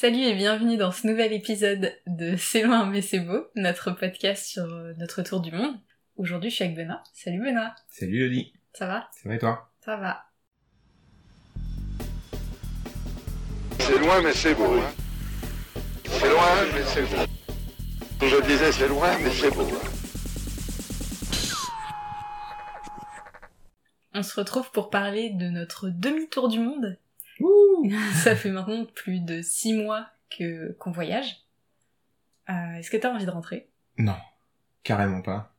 Salut et bienvenue dans ce nouvel épisode de C'est loin mais c'est beau, notre podcast sur euh, notre tour du monde. Aujourd'hui je suis avec Benoît. Salut Benoît, Salut Loli, ça va? Ça va et toi? Ça va. C'est loin, mais c'est beau. hein. C'est loin, mais c'est beau. Je disais, c'est loin, mais c'est beau. hein. On se retrouve pour parler de notre demi-tour du monde. Ouh Ça fait maintenant plus de six mois que qu'on voyage. Euh, Est-ce que t'as envie de rentrer? Non, carrément pas.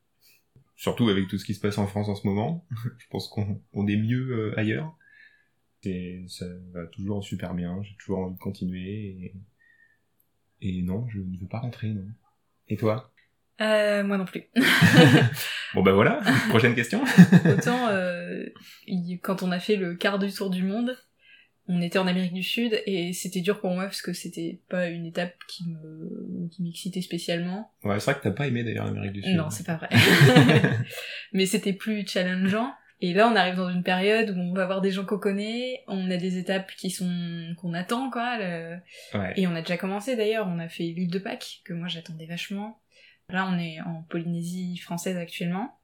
Surtout avec tout ce qui se passe en France en ce moment. Je pense qu'on on est mieux euh, ailleurs. Et ça va toujours super bien, j'ai toujours envie de continuer. Et... et non, je ne veux pas rentrer, non. Et toi? Euh, Moi non plus. Bon bah voilà, prochaine question. Autant euh, quand on a fait le quart du tour du monde, on était en Amérique du Sud et c'était dur pour moi parce que c'était pas une étape qui me qui m'excitait spécialement. Ouais, c'est vrai que t'as pas aimé d'ailleurs l'Amérique du Sud. Non, c'est pas vrai. Mais c'était plus challengeant. Et là, on arrive dans une période où on va voir des gens qu'on connaît, on a des étapes qui sont qu'on attend quoi. le- Ouais. Et on a déjà commencé d'ailleurs. On a fait l'île de Pâques que moi j'attendais vachement. Là, on est en Polynésie française actuellement,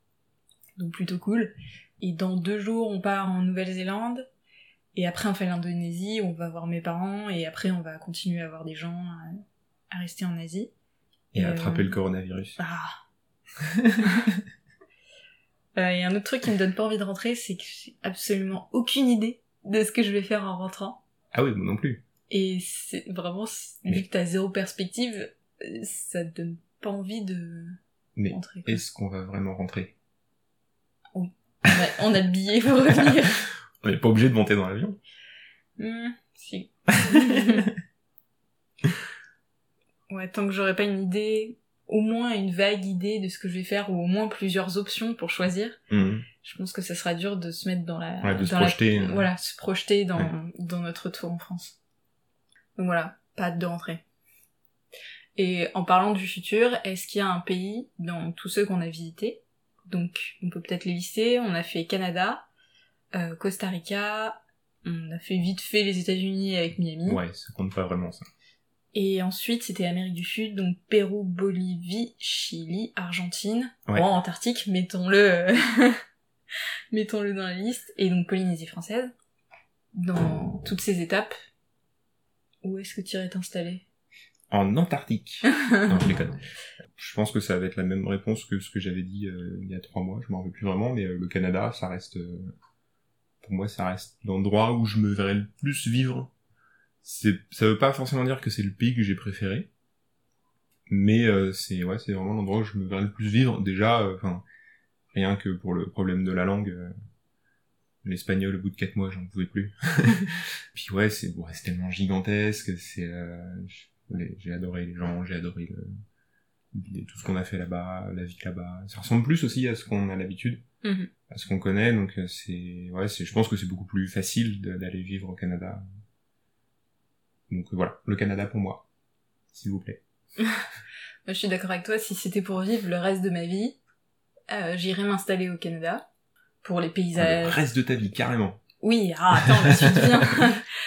donc plutôt cool. Et dans deux jours, on part en Nouvelle-Zélande. Et après, on fait l'Indonésie, on va voir mes parents. Et après, on va continuer à voir des gens à, à rester en Asie. Et euh, attraper le coronavirus. Ah. Euh, Et un autre truc qui me donne pas envie de rentrer, c'est que j'ai absolument aucune idée de ce que je vais faire en rentrant. Ah oui, moi non plus. Et c'est vraiment, vu que t'as zéro perspective, ça te donne pas envie de Mais rentrer. est-ce qu'on va vraiment rentrer? On a, on a le billet pour revenir. On n'est pas obligé de monter dans l'avion. Hmm, si. ouais, tant que j'aurai pas une idée, au moins une vague idée de ce que je vais faire, ou au moins plusieurs options pour choisir, Mhm. je pense que ça sera dur de se mettre dans la... Ouais, de se la- projeter, euh. Voilà, se projeter dans, Ouais. dans notre tour en France. Donc voilà, pas hâte de rentrer. Et en parlant du futur, est-ce qu'il y a un pays dans tous ceux qu'on a visités? Donc on peut peut-être les lister. On a fait Canada, euh, Costa Rica, on a fait vite fait les États-Unis avec Miami. Ouais, ça compte pas vraiment ça. Et ensuite, c'était Amérique du Sud, donc Pérou, Bolivie, Chili, Argentine. Ouais. Bon, Antarctique, mettons-le, mettons-le dans la liste. Et donc Polynésie française. Dans toutes ces étapes, où est-ce que tu irais t'installer? En Antarctique. non, je déconne. Je pense que ça va être la même réponse que ce que j'avais dit euh, il y a trois mois, je m'en rappelle plus vraiment, mais euh, le Canada, ça reste... euh, pour moi, ça reste l'endroit où je me verrais le plus vivre. C'est, ça veut pas forcément dire que c'est le pays que j'ai préféré, mais euh, c'est ouais, c'est vraiment l'endroit où je me verrais le plus vivre. Déjà, euh, enfin, rien que pour le problème de la langue, euh, l'espagnol au bout de quatre mois, j'en pouvais plus. Puis ouais, c'est ouais, c'est tellement gigantesque, c'est euh, j'ai adoré les gens, j'ai adoré le, tout ce qu'on a fait là-bas, la vie là-bas. Ça ressemble plus aussi à ce qu'on a l'habitude, Mhm. à ce qu'on connaît, donc euh, c'est ouais, c'est je pense que c'est beaucoup plus facile d'aller vivre au Canada. Donc voilà, le Canada pour moi, s'il vous plaît. Je suis d'accord avec toi, si c'était pour vivre le reste de ma vie, euh, j'irais m'installer au Canada. Pour les Ah, le paysages. reste de ta vie, carrément. Oui, ah, attends, la suite vient.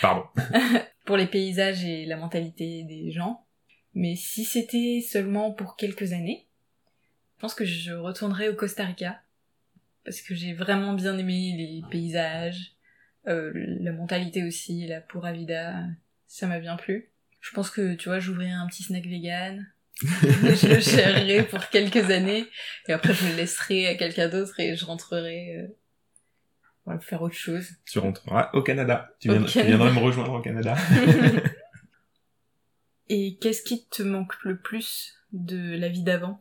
Pardon. pour les paysages et la mentalité des gens. Mais si c'était seulement pour quelques années, je pense que je retournerais au Costa Rica. Parce que j'ai vraiment bien aimé les paysages, euh, la mentalité aussi, la pura vida, ça m'a bien plu. Je pense que, tu vois, j'ouvrirais un petit snack vegan, je le gérerais pour quelques années, et après je le laisserai à quelqu'un d'autre et je rentrerai euh, voilà, faire autre chose. tu rentreras au Canada. Tu, Au viendras, tu Canada. viendras me rejoindre au Canada. Et qu'est-ce qui te manque le plus de la vie d'avant?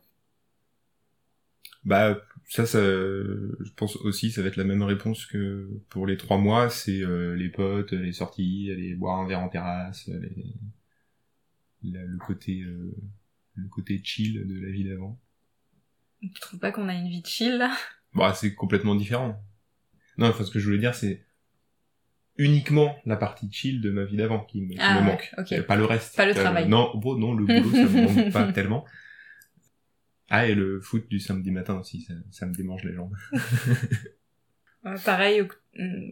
Bah ça, ça, je pense aussi, ça va être la même réponse que pour les trois mois. C'est euh, les potes, les sorties, aller boire un verre en terrasse, les- la- le côté, euh, le côté chill de la vie d'avant. Tu trouves pas qu'on a une vie chill là? Bah c'est complètement différent. Non, enfin ce que je voulais dire, c'est uniquement la partie chill de ma vie d'avant qui me, qui Ah me manque. Euh, Pas le reste. Pas le Euh, travail. non, bon, non, le boulot, ça me manque pas tellement. Ah, et le foot du samedi matin aussi, ça, ça me démange les jambes. Euh, Pareil, au,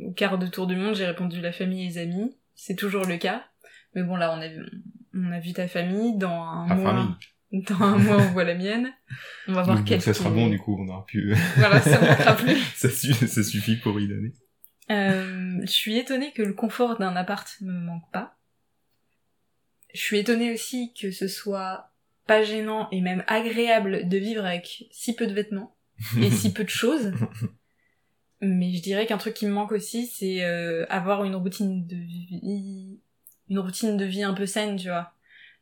au quart de tour du monde, j'ai répondu la famille et les amis. C'est toujours le cas. Mais bon, là, on, avait, on a vu ta famille, dans un Ta mois, famille. dans un mois on voit la mienne. On va voir Donc, quel ça sera bon du coup, on aura pu. Voilà, ça manquera plus. ça, ça suffit pour y donner. Euh, je suis étonnée que le confort d'un appart me manque pas. Je suis étonnée aussi que ce soit pas gênant et même agréable de vivre avec si peu de vêtements et si peu de choses. Mais je dirais qu'un truc qui me manque aussi, c'est euh, avoir une routine de vie, une routine de vie un peu saine, tu vois.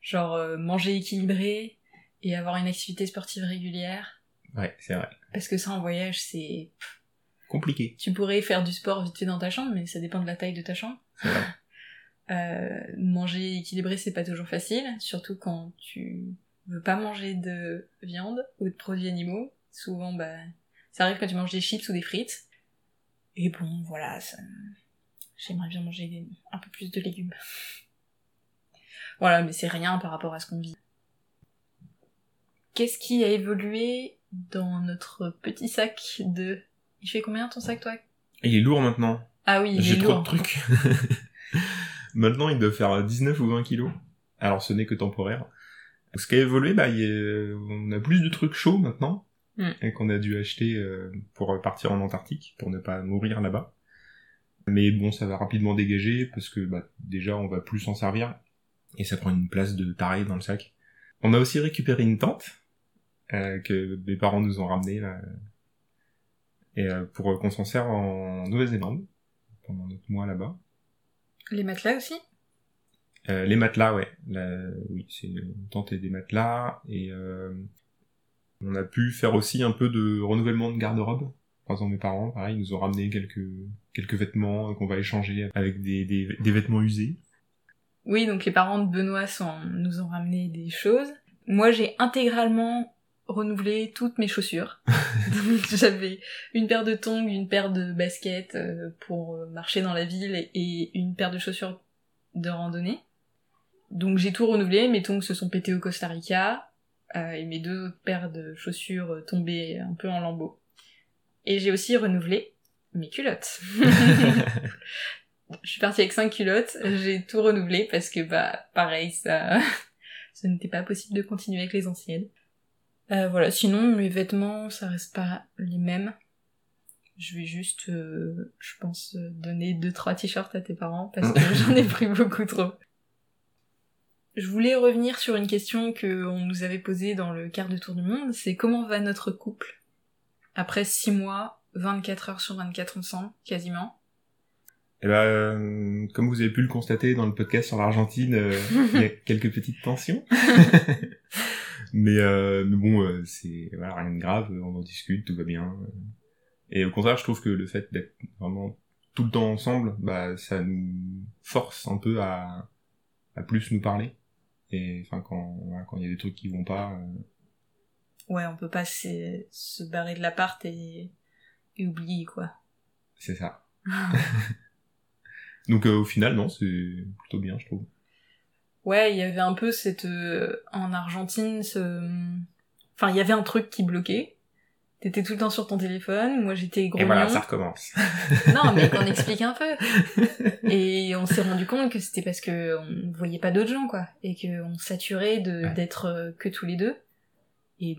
Genre euh, manger équilibré et avoir une activité sportive régulière. Ouais, c'est vrai. Parce que ça en voyage, c'est Compliqué. tu pourrais faire du sport vite fait dans ta chambre, mais ça dépend de la taille de ta chambre. Euh, manger équilibré, c'est pas toujours facile, surtout quand tu veux pas manger de viande ou de produits animaux. Souvent, bah, ça arrive quand tu manges des chips ou des frites. Et bon, voilà, ça... j'aimerais bien manger un peu plus de légumes. Voilà, mais c'est rien par rapport à ce qu'on vit. Qu'est-ce qui a évolué dans notre petit sac de... Il fait combien ton sac, toi Il est lourd maintenant. Ah oui, il J'ai est trop lourd. de trucs. maintenant, il doit faire 19 ou 20 kilos. Alors, ce n'est que temporaire. Ce qui a évolué, bah, il a- on a plus de trucs chauds maintenant. Mm. Et qu'on a dû acheter euh, pour partir en Antarctique, pour ne pas mourir là-bas. Mais bon, ça va rapidement dégager, parce que bah, déjà, on va plus s'en servir. Et ça prend une place de taré dans le sac. On a aussi récupéré une tente, euh, que mes parents nous ont ramenée, là, et euh, pour euh, qu'on s'en serve en Nouvelle-Zélande pendant notre mois là-bas. Les matelas aussi? Euh, les matelas, ouais, La- oui, c'est une tente et des matelas et euh, on a pu faire aussi un peu de renouvellement de garde-robe. Par exemple, mes parents, pareil, ils nous ont ramené quelques quelques vêtements qu'on va échanger avec des, des, des vêtements usés. Oui, donc les parents de Benoît sont- nous ont ramené des choses. Moi, j'ai intégralement renouvelé toutes mes chaussures. J'avais une paire de tongs, une paire de baskets euh, pour euh, marcher dans la ville et une paire de chaussures de randonnée. Donc j'ai tout renouvelé, mes tongs se sont pétés au Costa Rica euh, et mes deux autres paires de chaussures euh, tombaient un peu en lambeaux. Et j'ai aussi renouvelé mes culottes. Je suis partie avec cinq culottes, j'ai tout renouvelé parce que bah pareil ça ce n'était pas possible de continuer avec les anciennes. Euh, voilà, sinon mes vêtements ça reste pas les mêmes. Je vais juste euh, je pense euh, donner deux trois t-shirts à tes parents parce que j'en ai pris beaucoup trop. Je voulais revenir sur une question que on nous avait posée dans le quart de tour du monde, c'est comment va notre couple après six mois, 24 heures sur 24 ensemble, quasiment? Et ben, euh, comme vous avez pu le constater dans le podcast sur l'Argentine, euh, il y a quelques petites tensions. mais, euh, mais bon, euh, c'est voilà, rien de grave, on en discute, tout va bien. Et au contraire, je trouve que le fait d'être vraiment tout le temps ensemble, bah, ça nous force un peu à, à plus nous parler. Et enfin, quand voilà, quand il y a des trucs qui vont pas, euh, Ouais, on peut pas se, se barrer de l'appart et, et oublier, quoi. c'est ça. Donc euh, au final, non, c'est plutôt bien, je trouve. Ouais, il y avait un peu cette... euh, en Argentine, ce... Enfin, il y avait un truc qui bloquait. T'étais tout le temps sur ton téléphone, moi j'étais grognon. Et voilà, ça recommence. Non, mais qu'on explique un peu. Et on s'est rendu compte que c'était parce que on voyait pas d'autres gens, quoi. Et qu'on saturait de, Ouais. d'être euh, que tous les deux. Et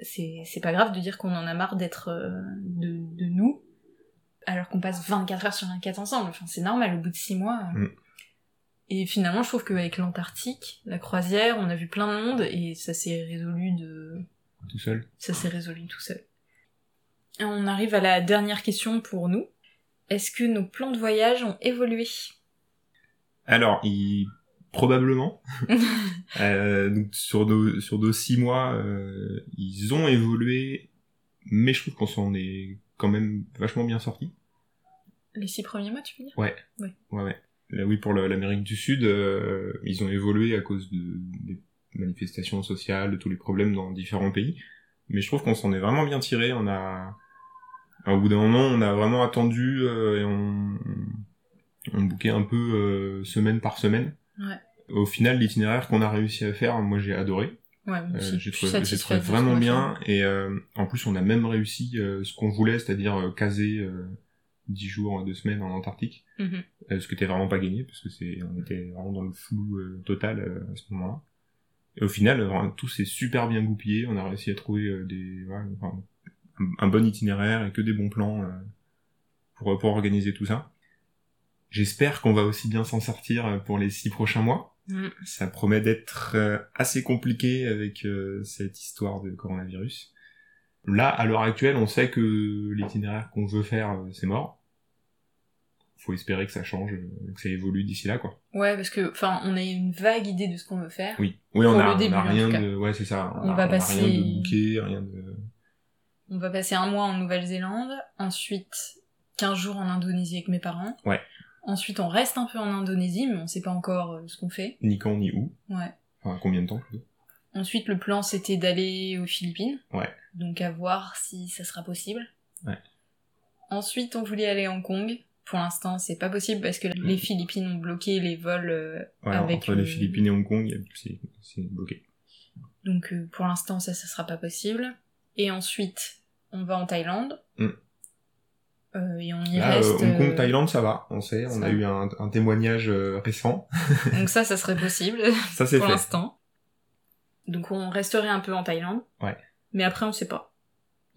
c'est, c'est pas grave de dire qu'on en a marre d'être euh, de, de nous, alors qu'on passe 24 heures sur 24 ensemble. Enfin, c'est normal, au bout de 6 mois. euh. Mm. Et finalement, je trouve qu'avec l'Antarctique, la croisière, on a vu plein de monde et ça s'est résolu de, Tout seul. ça s'est résolu tout seul. Et on arrive à la dernière question pour nous. Est-ce que nos plans de voyage ont évolué? Alors, il... probablement. Euh, donc sur nos sur nos six mois, euh, ils ont évolué, mais je trouve qu'on s'en est quand même vachement bien sorti. Les six premiers mois, tu veux dire? Ouais, ouais. Là, oui, pour l'Amérique du Sud, euh, ils ont évolué à cause de, des manifestations sociales, de tous les problèmes dans différents pays. Mais je trouve qu'on s'en est vraiment bien tiré. On a, au bout d'un moment, on a vraiment attendu euh, et on, on bouquait un peu euh, semaine par semaine. Ouais. Au final, l'itinéraire qu'on a réussi à faire, moi j'ai adoré. Ouais, Euh, j'ai trouvé, trouvé vraiment bien et euh, en plus on a même réussi euh, ce qu'on voulait, c'est-à-dire euh, caser euh, 10 jours, 2 semaines en Antarctique. Mhm. Euh, ce que t'es vraiment pas gagné, parce que c'est, on était vraiment dans le flou euh, total euh, à ce moment-là. Et au final, euh, vraiment, tout s'est super bien goupillé. On a réussi à trouver euh, des, ouais, enfin, un, un bon itinéraire et que des bons plans euh, pour, pour organiser tout ça. J'espère qu'on va aussi bien s'en sortir euh, pour les six prochains mois. Mm. Ça promet d'être euh, assez compliqué avec euh, cette histoire de coronavirus. Là, à l'heure actuelle, on sait que l'itinéraire qu'on veut faire, euh, c'est mort. Faut espérer que ça change, euh, que ça évolue d'ici là, quoi. Ouais, parce que, enfin, on a une vague idée de ce qu'on veut faire. Oui. Oui, on a, début, on a rien de, ouais, c'est ça. On a- va a passer- rien de bouquet, rien de, On va passer un mois en Nouvelle-Zélande, ensuite 15 jours en Indonésie avec mes parents. Ouais. Ensuite, on reste un peu en Indonésie, mais on sait pas encore euh, ce qu'on fait. ni quand ni où. Ouais. Enfin, combien de temps, plutôt. Ensuite, le plan, c'était d'aller aux Philippines. Ouais. Donc, à voir si ça sera possible. Ouais. Ensuite, on voulait aller à Hong Kong. Pour l'instant, c'est pas possible parce que les Philippines ont bloqué les vols euh, Ouais, avec entre le- les Philippines et Hong Kong, c'est, bloqué. Donc euh, pour l'instant ça, ça sera pas possible. Et ensuite, on va en Thaïlande. Mm. Euh, et on y Là, reste. Hong Kong, Thaïlande, ça va, on sait, on ça a va. eu un, un témoignage récent. Donc ça, ça serait possible Ça, c'est pour l'instant. Donc on resterait un peu en Thaïlande. Ouais. Mais après, on sait pas.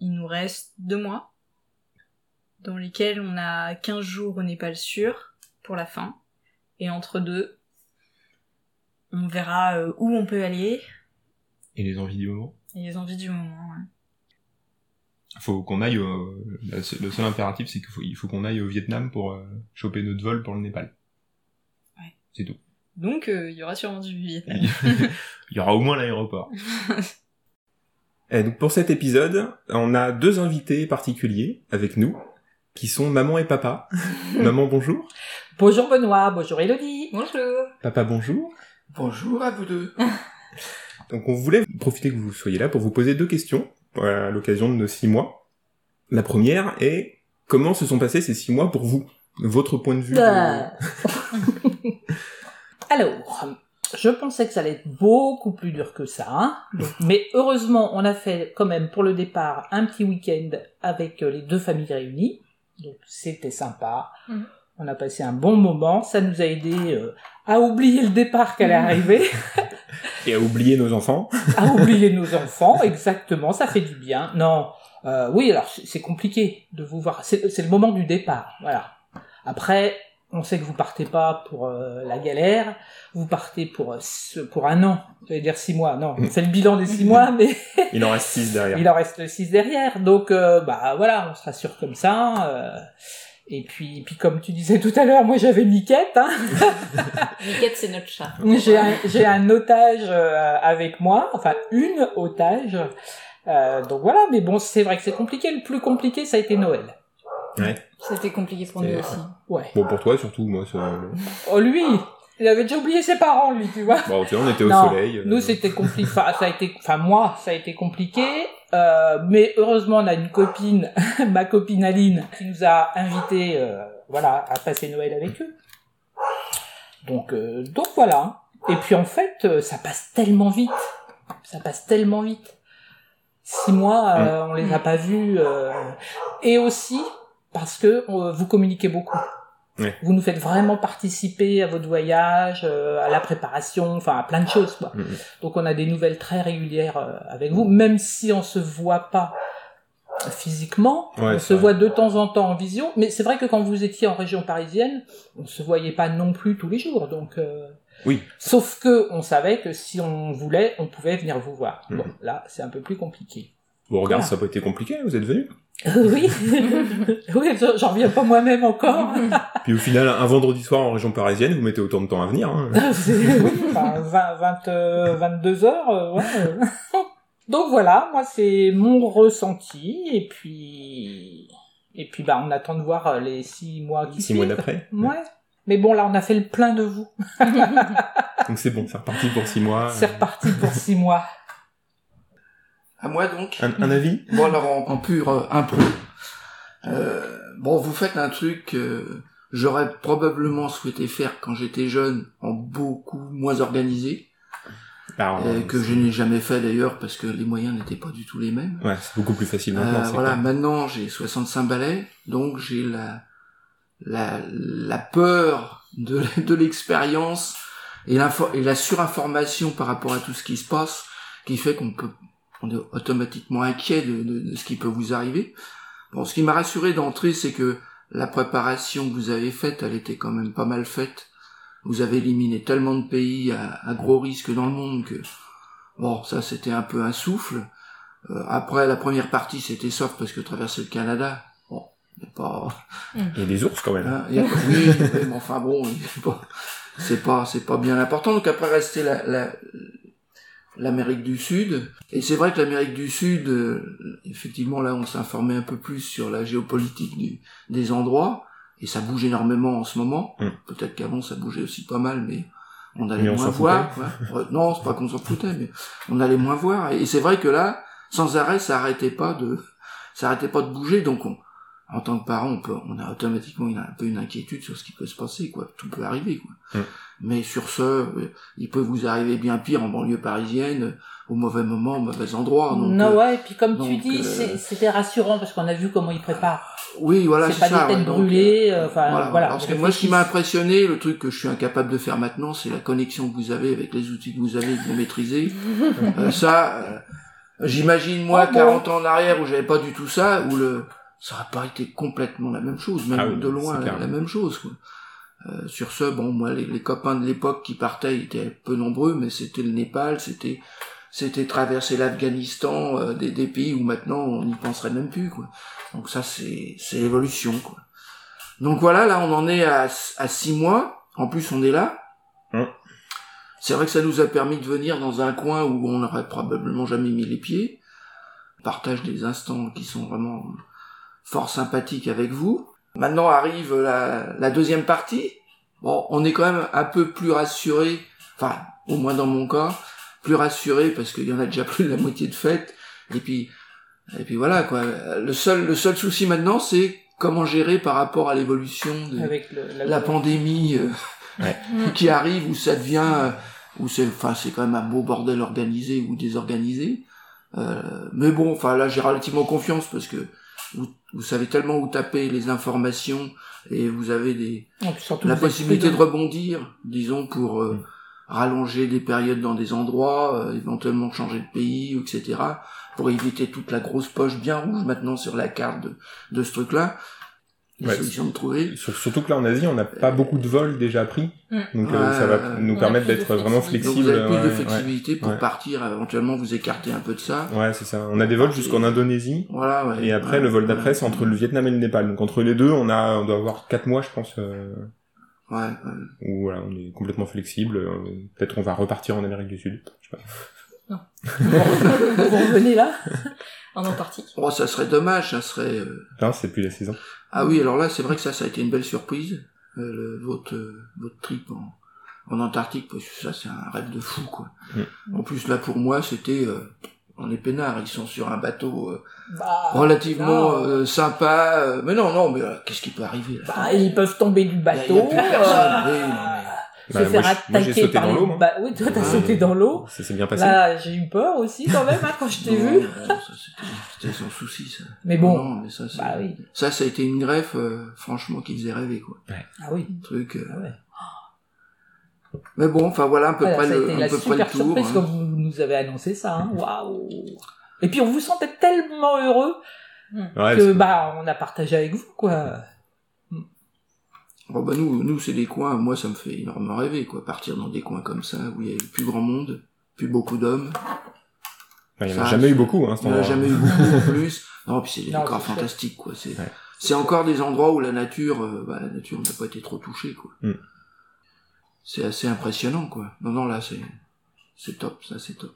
Il nous reste deux mois dans lesquels on a 15 jours au Népal sûr pour la fin. Et entre deux, on verra euh, où on peut aller Et les envies du moment. et les envies du moment. ouais. Faut qu'on aille au... Le seul impératif, c'est qu'il faut, il faut qu'on aille au Vietnam pour euh, choper notre vol pour le Népal. Ouais. C'est tout. Donc euh, il y aura sûrement du Vietnam. Il y aura au moins l'aéroport. Et donc pour cet épisode, on a deux invités particuliers avec nous, qui sont maman et papa. maman, bonjour. Bonjour Benoît, bonjour Elodie. Bonjour. Papa, bonjour. Bonjour à vous deux. Donc on voulait profiter que vous soyez là pour vous poser deux questions à l'occasion de nos six mois. La première est comment se sont passés ces six mois pour vous? Votre point de vue de- Ah. Alors, je pensais que ça allait être beaucoup plus dur que ça, hein. Donc, mais heureusement, on a fait quand même pour le départ un petit week-end avec euh, les deux familles réunies. Donc c'était sympa. Mhm. On a passé un bon moment. Ça nous a aidé euh, à oublier le départ qu'elle est arrivée. Et à oublier nos enfants. à oublier nos enfants, exactement, ça fait du bien. Non, euh, oui, alors c'est compliqué de vous voir. C'est le moment du départ, voilà. Après, on sait que vous partez pas pour euh, la galère, vous partez pour euh, ce- pour un an, j'allais dire six mois. Non, on fait le bilan des six mois, mais Il en reste six derrière. il en reste six derrière. Donc, euh, bah voilà, on se rassure comme ça. euh, et puis, puis comme tu disais tout à l'heure, moi j'avais Miquette. Hein. Miquette, c'est notre chat. J'ai un, j'ai un otage euh, avec moi, enfin une otage. Euh, donc voilà, mais bon, c'est vrai que c'est compliqué. Le plus compliqué, ça a été Noël. C'était compliqué pour nous aussi. Ouais. Bon, pour toi surtout, moi, ça... Oh lui, il avait déjà oublié ses parents, lui, tu vois. bon, tu vois, on était au Non, soleil. euh, Nous, c'était compliqué. Enfin, ça a été, enfin moi, ça a été compliqué. Euh, mais heureusement, on a une copine, ma copine Aline, qui nous a invités, euh, voilà, à passer Noël avec eux. Donc, euh, donc voilà. Et puis en fait, euh, ça passe tellement vite. Ça passe tellement vite. Six mois, euh, on les a pas vus. euh, Et aussi parce que euh, vous communiquez beaucoup. Vous nous faites vraiment participer à votre voyage, euh, à la préparation, enfin à plein de choses. Quoi. Mhm. Donc on a des nouvelles très régulières euh, avec vous, même si on se voit pas physiquement, Ouais, on se vrai. voit de temps en temps en visio. Mais c'est vrai que quand vous étiez en région parisienne, on se voyait pas non plus tous les jours. Donc euh, Oui. sauf que on savait que si on voulait, on pouvait venir vous voir. Mhm. Bon, là c'est un peu plus compliqué. Bon, regarde, Voilà. ça n'a pas été compliqué, vous êtes venus. Euh, oui, oui, j'en reviens pas moi-même encore. Puis au final, un vendredi soir en région parisienne, vous mettez autant de temps à venir. Hein. C'est- oui, enfin, 20, 20, euh, 22 heures, euh, ouais. Donc voilà, moi c'est mon ressenti, et puis, et puis bah on attend de voir les six mois qui Six mois d'après. Ouais. Mais bon là on a fait le plein de vous. Donc c'est bon, c'est reparti pour six mois. C'est reparti pour six mois. À moi donc. Un, un avis? Bon alors en, en pur euh, impro. Euh, bon, vous faites un truc que j'aurais probablement souhaité faire quand j'étais jeune, en beaucoup moins organisé, Alors, euh, que je n'ai jamais fait d'ailleurs parce que les moyens n'étaient pas du tout les mêmes. Ouais, c'est beaucoup plus facile Euh, maintenant. c'est voilà, clair. maintenant j'ai 65 balais, donc j'ai la la, la peur de, de l'expérience et, l'info- et la surinformation par rapport à tout ce qui se passe qui fait qu'on peut on est automatiquement inquiet de, de- de ce qui peut vous arriver. Bon, ce qui m'a rassuré d'entrée, c'est que la préparation que vous avez faite, elle était quand même pas mal faite. Vous avez éliminé tellement de pays à, à gros risque dans le monde que bon, ça c'était un peu un souffle. Euh, après la première partie, c'était soft parce que traverser le Canada, bon, c'est pas Il y a des ours quand même. Hein, il y a- oui, oui, mais enfin bon, c'est pas, c'est pas, c'est pas bien important. Donc après rester la, la, l'Amérique du Sud. Et c'est vrai que l'Amérique du Sud, euh, effectivement là, on s'informait un peu plus sur la géopolitique du, des endroits. Et ça bouge énormément en ce moment. Mm. Peut-être qu'avant ça bougeait aussi pas mal, mais on allait Mais moins voir. Ouais, non, c'est pas qu'on s'en foutait, mais on allait moins voir. Et c'est vrai que là, sans arrêt, ça arrêtait pas de, ça arrêtait pas de bouger. Donc on, en tant que parent, on peut, on a automatiquement une, un peu une inquiétude sur ce qui peut se passer, quoi. Tout peut arriver, quoi. Mais sur ce, euh, il peut vous arriver bien pire en banlieue parisienne, au mauvais moment, au mauvais endroit. Donc, non, euh, ouais, et puis comme tu dis, euh, c'est- c'était rassurant parce qu'on a vu comment ils préparent. oui, voilà, c'est c'est pas ça. des ouais, têtes brûlées, euh, euh, enfin, voilà. voilà. Parce que moi, ce qui m'a impressionné, le truc que je suis incapable de faire maintenant, c'est la connexion que vous avez avec les outils que vous avez, que vous maîtrisez. Euh, ça, euh, j'imagine moi, Oh, bon. 40 ans en arrière où j'avais pas du tout ça, où le, ça aurait pas été complètement la même chose, même Ah oui, de loin la, même chose. Quoi. Euh, sur ce, bon, moi, les, les copains de l'époque qui partaient étaient peu nombreux, mais c'était le Népal, c'était c'était traverser l'Afghanistan, euh, des, des pays où maintenant on n'y penserait même plus. Quoi. Donc ça, c'est c'est l'évolution. Quoi. Donc voilà, là, on en est à, à six mois. En plus, on est là. Hum. C'est vrai que ça nous a permis de venir dans un coin où on n'aurait probablement jamais mis les pieds. Partage des instants qui sont vraiment fort sympathiques avec vous. Maintenant arrive la, la deuxième partie. Bon, on est quand même un peu plus rassuré, enfin, au moins dans mon cas, plus rassuré parce qu'il y en a déjà plus de la moitié de fête. Et puis, et puis voilà quoi. Le seul, le seul souci maintenant, c'est comment gérer par rapport à l'évolution de, Avec le, la, la pandémie euh, Ouais. qui arrive où ça devient euh, où c'est enfin c'est quand même un beau bordel organisé ou désorganisé Euh, mais bon enfin là j'ai relativement confiance parce que vous, vous savez tellement où taper les informations et vous avez des la possibilité de rebondir disons pour euh, rallonger des périodes dans des endroits euh, éventuellement changer de pays etc pour éviter toute la grosse poche bien rouge maintenant sur la carte de, de ce truc là les Ouais, solutions de trouver Sur- Surtout que là en Asie, on n'a pas beaucoup de vols déjà pris, Mm. donc euh, ça va nous permettre d'être vraiment flexibilité. Donc flexible. vous avez plus de ouais, flexibilité pour ouais. partir, euh, éventuellement vous écarter un peu de ça. Ouais, c'est ça. On a des vols jusqu'en Indonésie. Voilà, ouais. Et après, Ouais, le vol ouais. d'après, c'est entre le Vietnam et le Népal. Donc entre les deux, on a, on doit avoir quatre mois, je pense, euh, Ouais, ouais. où voilà, on est complètement flexible. Euh, Peut-être on va repartir en Amérique du Sud. Je sais pas. Vous revenez là? En Antarctique. Oh, ça serait dommage, ça serait... euh, Non, c'est plus la saison. Ah oui, alors là, c'est vrai que ça, ça a été une belle surprise, euh, le- votre, euh, votre trip en, en Antarctique, parce que ça, c'est un rêve de fou, quoi. Mm. En plus, là, pour moi, c'était... Euh, on est peinards, ils sont sur un bateau euh, bah, relativement euh, sympa. euh, mais non, non, mais euh, qu'est-ce qui peut arriver là? Bah, ils peuvent tomber du Il y a- il y bateau. a plus personne, oui, non, mais- se Bah, faire moi, je- moi, j'ai attaquer sauté par dans l'eau, moi. ba- Oui, toi, t'as Ouais. sauté dans l'eau. Ça s'est bien passé. Là, j'ai eu peur aussi quand même hein, quand je t'ai vu. ça, c'était- son souci, ça. Mais bon, Non, mais ça, c'est- bah oui. Ça, ça a été une greffe, euh, franchement, qui faisait rêver, quoi. Ah oui. Un truc. euh, Ah ouais. Mais bon, enfin voilà à peu Voilà, près ça a le, été à la peu près le super tour. surprise hein. quand vous nous avez annoncé ça. Hein. Waouh. Et puis on vous sentait tellement heureux Ouais, que bah on a partagé avec vous quoi. Bon, bah nous, nous c'est des coins. Moi, ça me fait énormément rêver, quoi. Partir dans des coins comme ça où il y a plus grand monde, plus beaucoup d'hommes. Enfin, il y en a ça, jamais eu beaucoup, hein, Il n'y en a jamais eu beaucoup en plus. Non, puis c'est des décors fantastiques, quoi. C'est, Ouais. c'est encore des endroits où la nature, euh, bah, la nature n'a pas été trop touchée, quoi. Mm. C'est assez impressionnant, quoi. Non, non, là, c'est, c'est top, ça, c'est top.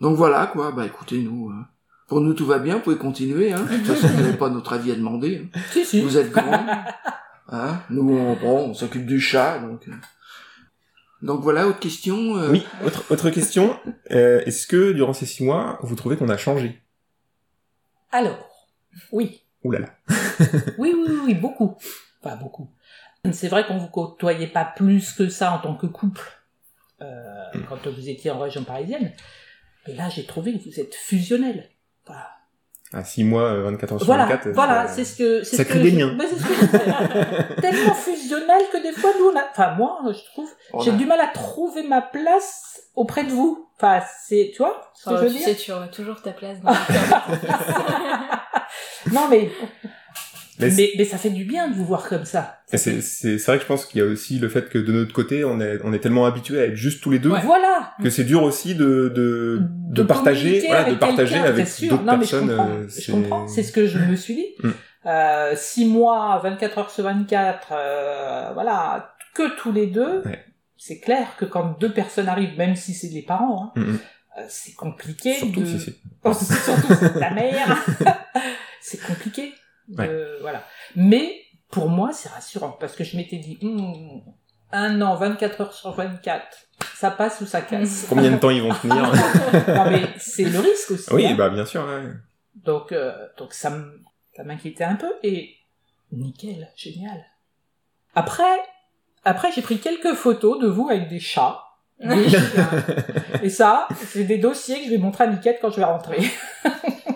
Donc voilà, quoi. Bah, écoutez, nous, hein. pour nous, tout va bien. Vous pouvez continuer, hein. De toute façon, vous n'avez pas notre avis à demander. hein. Si si. Vous êtes grands. Hein? Nous, on, bon, on s'occupe du chat, donc. euh. Donc voilà, autre question. euh, Oui, autre, autre question. Euh, Est-ce que durant ces six mois, vous trouvez qu'on a changé? Alors, oui. Ouh là là. Oui, oui, oui, oui, beaucoup. Enfin, beaucoup. C'est vrai qu'on vous côtoyait pas plus que ça en tant que couple euh, quand vous étiez en région parisienne. Mais là, j'ai trouvé que vous êtes fusionnel. Voilà. À 6 mois, euh, 24 heures sur Voilà, 24. voilà, c'est ce que c'est ça ce crée que des je- liens. c'est ce que je disais. tellement fusionnel que des fois nous on a enfin moi je trouve j'ai a- du mal à trouver ma place auprès de vous. Enfin c'est tu vois ce que Oh, je veux tu dire sais, tu auras toujours ta place dans. Non mais Mais mais, mais ça fait du bien de vous voir comme ça. C'est c'est c'est vrai que je pense qu'il y a aussi le fait que de notre côté, on est on est tellement habitué à être juste tous les deux Voilà. que c'est dur aussi de de de, De partager voilà, de partager avec d'autres je personnes. comprends. euh, Je comprends. C'est ce que je me suis dit. Mm. Euh, six mois, 24 heures sur 24, euh, voilà, que tous les deux. Ouais. C'est clair que quand deux personnes arrivent, même si c'est les parents, hein, Mm, mm. euh, c'est compliqué. Surtout de... si c'est Oh, surtout la mère. c'est compliqué. De- Voilà. Mais pour moi, c'est rassurant parce que je m'étais dit, Hmm, un an, 24 heures sur 24, ça passe ou ça casse. combien de temps ils vont tenir non mais c'est le risque aussi. Oui, hein. bah bien sûr. ouais. Donc, euh, donc ça m'inquiétait un peu et nickel, génial. Après, après j'ai pris quelques photos de vous avec des chats. et ça, c'est des dossiers que je vais montrer à Miquette quand je vais rentrer.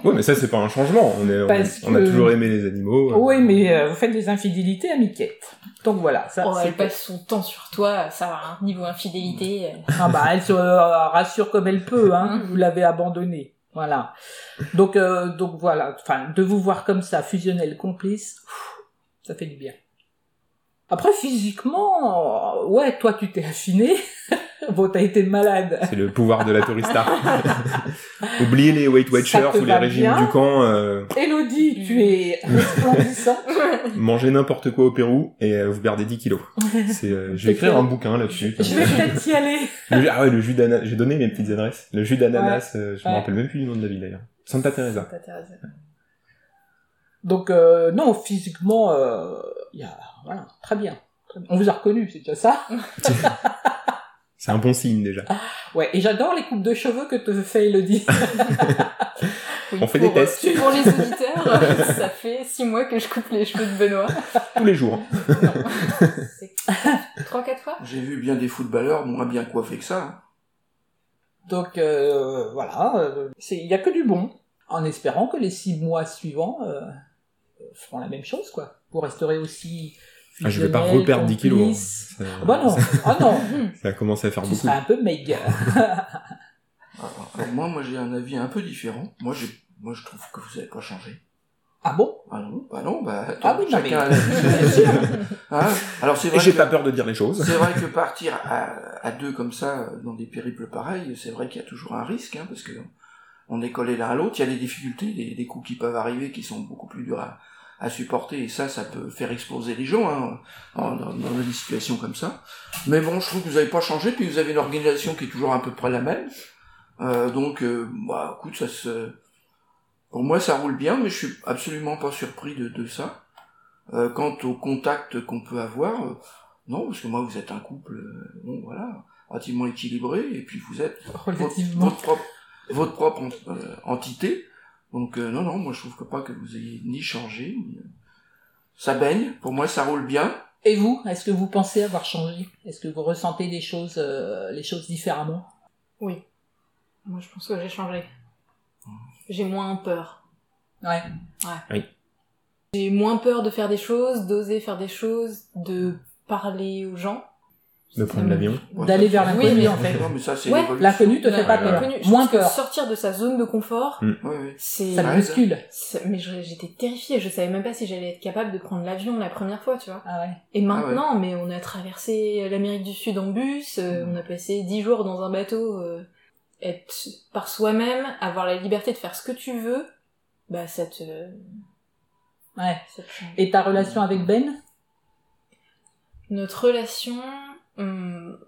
Ouais, mais ça c'est pas un changement. On est on, Parce on a que- toujours aimé les animaux. euh. Oui, mais euh, vous faites des infidélités à Miquette. Donc voilà, ça Oh, c'est elle passe son temps sur toi, ça va, hein, niveau infidélité. euh. Ah bah elle se euh, rassure comme elle peut, hein. Vous l'avez abandonnée. Voilà. Donc euh, donc voilà. Enfin, de vous voir comme ça, fusionnel, complice, ça fait du bien. Après physiquement, ouais, toi tu t'es affiné. bon, t'as été malade. C'est le pouvoir de la tourista. Oubliez les Weight Watchers ou les régimes bien du camp. euh, Elodie, tu es resplendissant. mangez n'importe quoi au Pérou et euh, vous perdez 10 kilos. C'est, euh, je vais écrire un bouquin là-dessus. Je vais peut-être y aller. Le ah ouais, le jus d'ananas. J'ai donné mes petites adresses. Le jus d'ananas, euh, je me Ouais. rappelle même plus du nom de la ville d'ailleurs. Santa Teresa. Ça t'intéresse. Donc euh, non, physiquement, il y a voilà, très bien. Très bien. On vous a reconnu, c'est déjà ça. C'est un bon signe déjà. Ouais, et j'adore les coupes de cheveux que te fait Elodie. Oui, On fait pour, des tests. euh, Pour les auditeurs, ça fait six mois que je coupe les cheveux de Benoît. Tous les jours. Trois, quatre fois? J'ai vu bien des footballeurs moins bien coiffés que ça. hein. Donc euh, voilà, euh, c'est il y a que du bon, en espérant que les six mois suivants euh, feront la même chose, quoi. Vous resterez aussi. Ah, je vais pas reperdre 10 kilos. hein. Ça, Ah bah non, ah non, ça a commencé à faire tu beaucoup. seras un peu alors moi, moi j'ai un avis un peu différent. Moi, j'ai, moi, je trouve que vous avez pas changé. Ah bon? Ah non, bah non, bah attends, Ah oui, non, chacun mais- a. Hein? Alors c'est Et vrai j'ai que pas peur de dire les choses. c'est vrai que partir à, à deux comme ça dans des périples pareils, c'est vrai qu'il y a toujours un risque, hein, parce que on est collé l'un à l'autre. Il y a des difficultés, des, des coups qui peuvent arriver qui sont beaucoup plus durs à, à supporter, et ça, ça peut faire exploser les gens hein, dans, dans- des situations comme ça. Mais bon, je trouve que vous n'avez pas changé, puis vous avez une organisation qui est toujours à peu près la même. Euh, donc, euh, bah, écoute, ça se... Pour moi, ça roule bien, mais je suis absolument pas surpris de, de ça. Euh, quant au contact qu'on peut avoir, euh, non, parce que moi, vous êtes un couple, euh, bon, voilà, relativement équilibré, et puis vous êtes votre, votre propre, votre propre euh, entité. Donc, euh, non, non, moi, je trouve que pas que vous ayez ni changé, ni... Ça baigne, pour moi, ça roule bien. Et vous, est-ce que vous pensez avoir changé? Est-ce que vous ressentez les choses, euh, les choses différemment? Oui. Moi, je pense que j'ai changé. J'ai moins peur. Ouais. J'ai moins peur de faire des choses, d'oser faire des choses, de parler aux gens. De prendre l'avion. D'aller vers l'inconnu, mais- en fait. Non, mais ça, c'est Ouais. L'inconnu te fait pas peur. Moins que peur. sortir de sa zone de confort, Mm. C'est... Ça bouscule. Mais j'étais terrifiée, je savais même pas si j'allais être capable de prendre l'avion la première fois, tu vois. Ah ouais. Et maintenant, mais on a traversé l'Amérique du Sud en bus, euh, Mm. on a passé dix jours dans un bateau, euh, être par soi-même, avoir la liberté de faire ce que tu veux, bah ça te... Ouais. Ça te change. Et ta relation avec Ben? Notre relation, hum,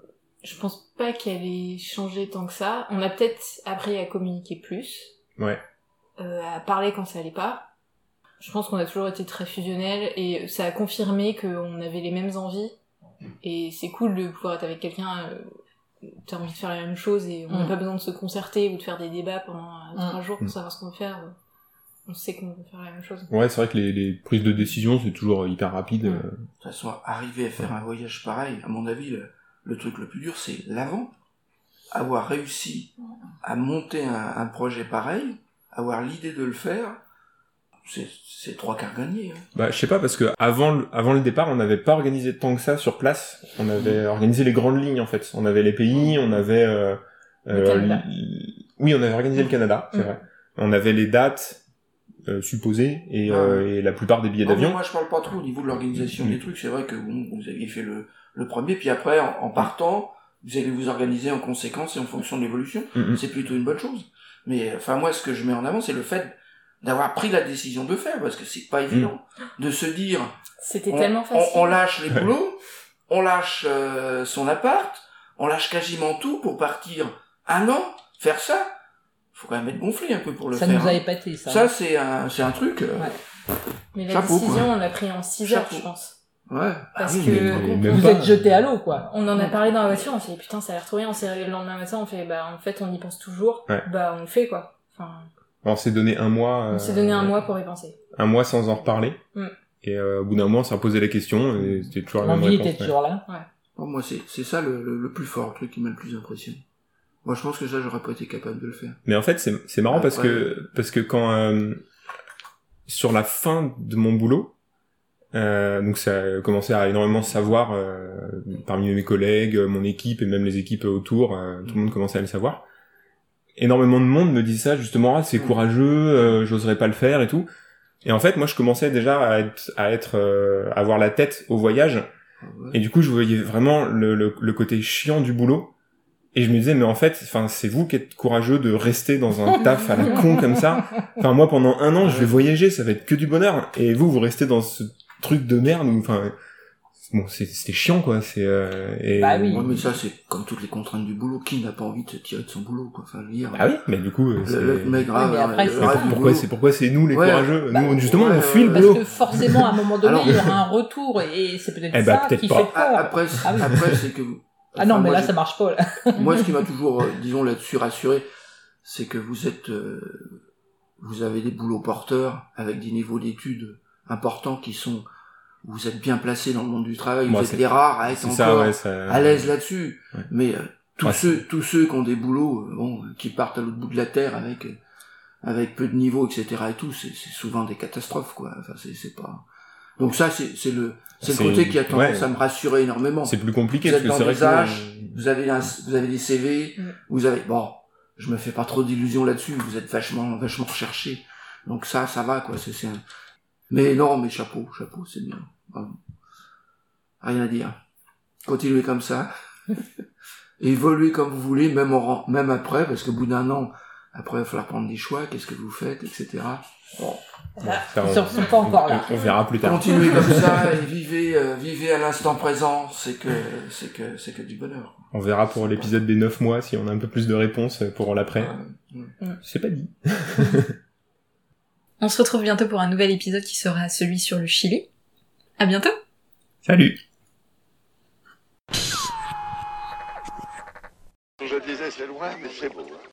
je pense pas qu'elle ait changé tant que ça. On a peut-être appris à communiquer plus, Ouais. euh, à parler quand ça allait pas. Je pense qu'on a toujours été très fusionnels et ça a confirmé qu'on avait les mêmes envies. Et c'est cool de pouvoir être avec quelqu'un, euh, t'as envie de faire la même chose et on n'a Mm. pas besoin de se concerter ou de faire des débats pendant euh, Mm. trois jours pour savoir ce qu'on veut faire. On sait qu'on veut faire la même chose. Ouais, c'est vrai que les, les prises de décision, c'est toujours hyper rapide. Mm. euh. De toute façon, arriver à faire un voyage pareil, à mon avis, le, le truc le plus dur, c'est l'avant. Avoir réussi à monter un, un projet pareil, avoir l'idée de le faire, c'est trois quarts gagnés. Hein. Bah, je sais pas, parce que avant, le- avant le départ, on n'avait pas organisé tant que ça sur place. On avait organisé les grandes lignes, en fait. On avait les pays, on avait... Euh, Le Canada. Oui, on avait organisé le Canada, c'est Mm. vrai. On avait les dates euh, supposées et, Ah. euh, et la plupart des billets d'avion. moi, je parle pas trop au niveau de l'organisation Mm. des trucs. C'est vrai que bon, vous aviez fait le, le premier, puis après, en, en partant, vous allez vous organiser en conséquence et en fonction de l'évolution. Mm, mm. C'est plutôt une bonne chose. Mais enfin, moi, ce que je mets en avant, c'est le fait d'avoir pris la décision de faire, parce que c'est pas évident de se dire, C'était on, tellement on- facile. on lâche les boulots, on lâche euh, son appart, on lâche quasiment tout pour partir un an, faire ça. Faut quand même être gonflé un peu pour le Ça faire. nous a hein. épaté, ça. Ça, c'est un, c'est un truc. euh, Ouais. Mais la Chapeau, décision, quoi. on l'a pris en 6 heures, je pense. Ouais. Parce Ah oui, que- Vous pas. êtes jeté à l'eau, quoi. On en a parlé dans la voiture, on s'est dit putain, ça a l'air trop bien, on s'est réveillé le lendemain matin, on fait bah en fait on y pense toujours, Ouais. bah on le fait quoi. Enfin, On s'est donné un mois... on euh, s'est donné un mois pour y penser. Un mois sans en reparler. Mm. Et euh, au bout d'un mois, on s'est posé la question et c'était toujours la même L'envie réponse. était ouais. toujours là. Bon, moi, c'est, c'est ça le, le, le plus fort, le truc qui m'a le plus impressionné. Moi, je pense que ça, j'aurais pas été capable de le faire. Mais en fait, c'est c'est marrant parce que parce que quand euh, sur la fin de mon boulot, euh, donc ça a commencé à énormément savoir euh, parmi mes collègues, mon équipe et même les équipes autour, euh, tout le monde commençait à le savoir. Énormément de monde me disait ça justement, ah, c'est Mm. courageux, euh, j'oserais pas le faire et tout. Et en fait, moi, je commençais déjà à être, à être, euh, à avoir la tête au voyage. Ah ouais. Et du coup, je voyais vraiment le, le, le côté chiant du boulot. Et je me disais, mais en fait, enfin, c'est vous qui êtes courageux de rester dans un taf à la con comme ça. Enfin, moi, pendant un an, je vais voyager, ça va être que du bonheur. Et vous, vous restez dans ce truc de merde où, enfin, bon, c'est- c'était chiant, quoi. C'est, euh, et... Bah oui. Ouais, mais ça, c'est comme toutes les contraintes du boulot. Qui n'a pas envie de se tirer de son boulot, quoi? Enfin, dire. Bah oui, mais du coup, c'est... le, grave, mais après, le c'est- Mais pour- du pourquoi boulot. c'est pourquoi c'est nous les Ouais. courageux? Bah, nous justement ouais, on fuit le ouais. Parce boulot que forcément, à un moment donné, Alors- il y aura un retour et c'est peut-être Eh bah, ça peut-être qui pas. fait Ah, peur. Après, c'est- Ah oui. après, c'est que. Ah non, mais moi, là, ça marche pas. Là. Moi, ce qui m'a toujours, euh, disons, là-dessus rassuré, c'est que vous êtes, euh, vous avez des boulots porteurs avec des niveaux d'études importants qui sont, vous êtes bien placés dans le monde du travail, Moi, vous êtes les rares à être encore ça ouais ça à l'aise là-dessus. Ouais. Mais euh, tous Ouais, ceux, tous ceux qui ont des boulots, euh, bon, qui partent à l'autre bout de la terre avec, avec peu de niveau, etc. et tout, c'est c'est souvent des catastrophes, quoi. Enfin, c'est c'est pas. Donc ça, c'est c'est le, c'est le côté qui a tendance ouais. à me rassurer énormément c'est plus compliqué Vous parce êtes que c'est dans vrai des que âges, vous avez un, vous avez des CV, vous avez bon, je me fais pas trop d'illusions là-dessus, vous êtes vachement vachement recherché. Donc ça ça va quoi, c'est c'est un- Mais non, mais chapeau, chapeau, c'est bien. Rien à dire. Continuez comme ça. Évoluez comme vous voulez, même en, même après parce qu'au bout d'un an, après il va falloir prendre des choix, qu'est-ce que vous faites, etc. Bon, Là, Ça, ils sont sont pas encore là. on, on verra plus tard continuez comme ça et vivez euh, vivez à l'instant présent, c'est que c'est que c'est que du bonheur. on verra pour l'épisode des 9 mois si on a un peu plus de réponses pour l'après Ouais. c'est pas dit On se retrouve bientôt pour un nouvel épisode qui sera celui sur le Chili. À bientôt salut Je disais, c'est loin, mais c'est beau.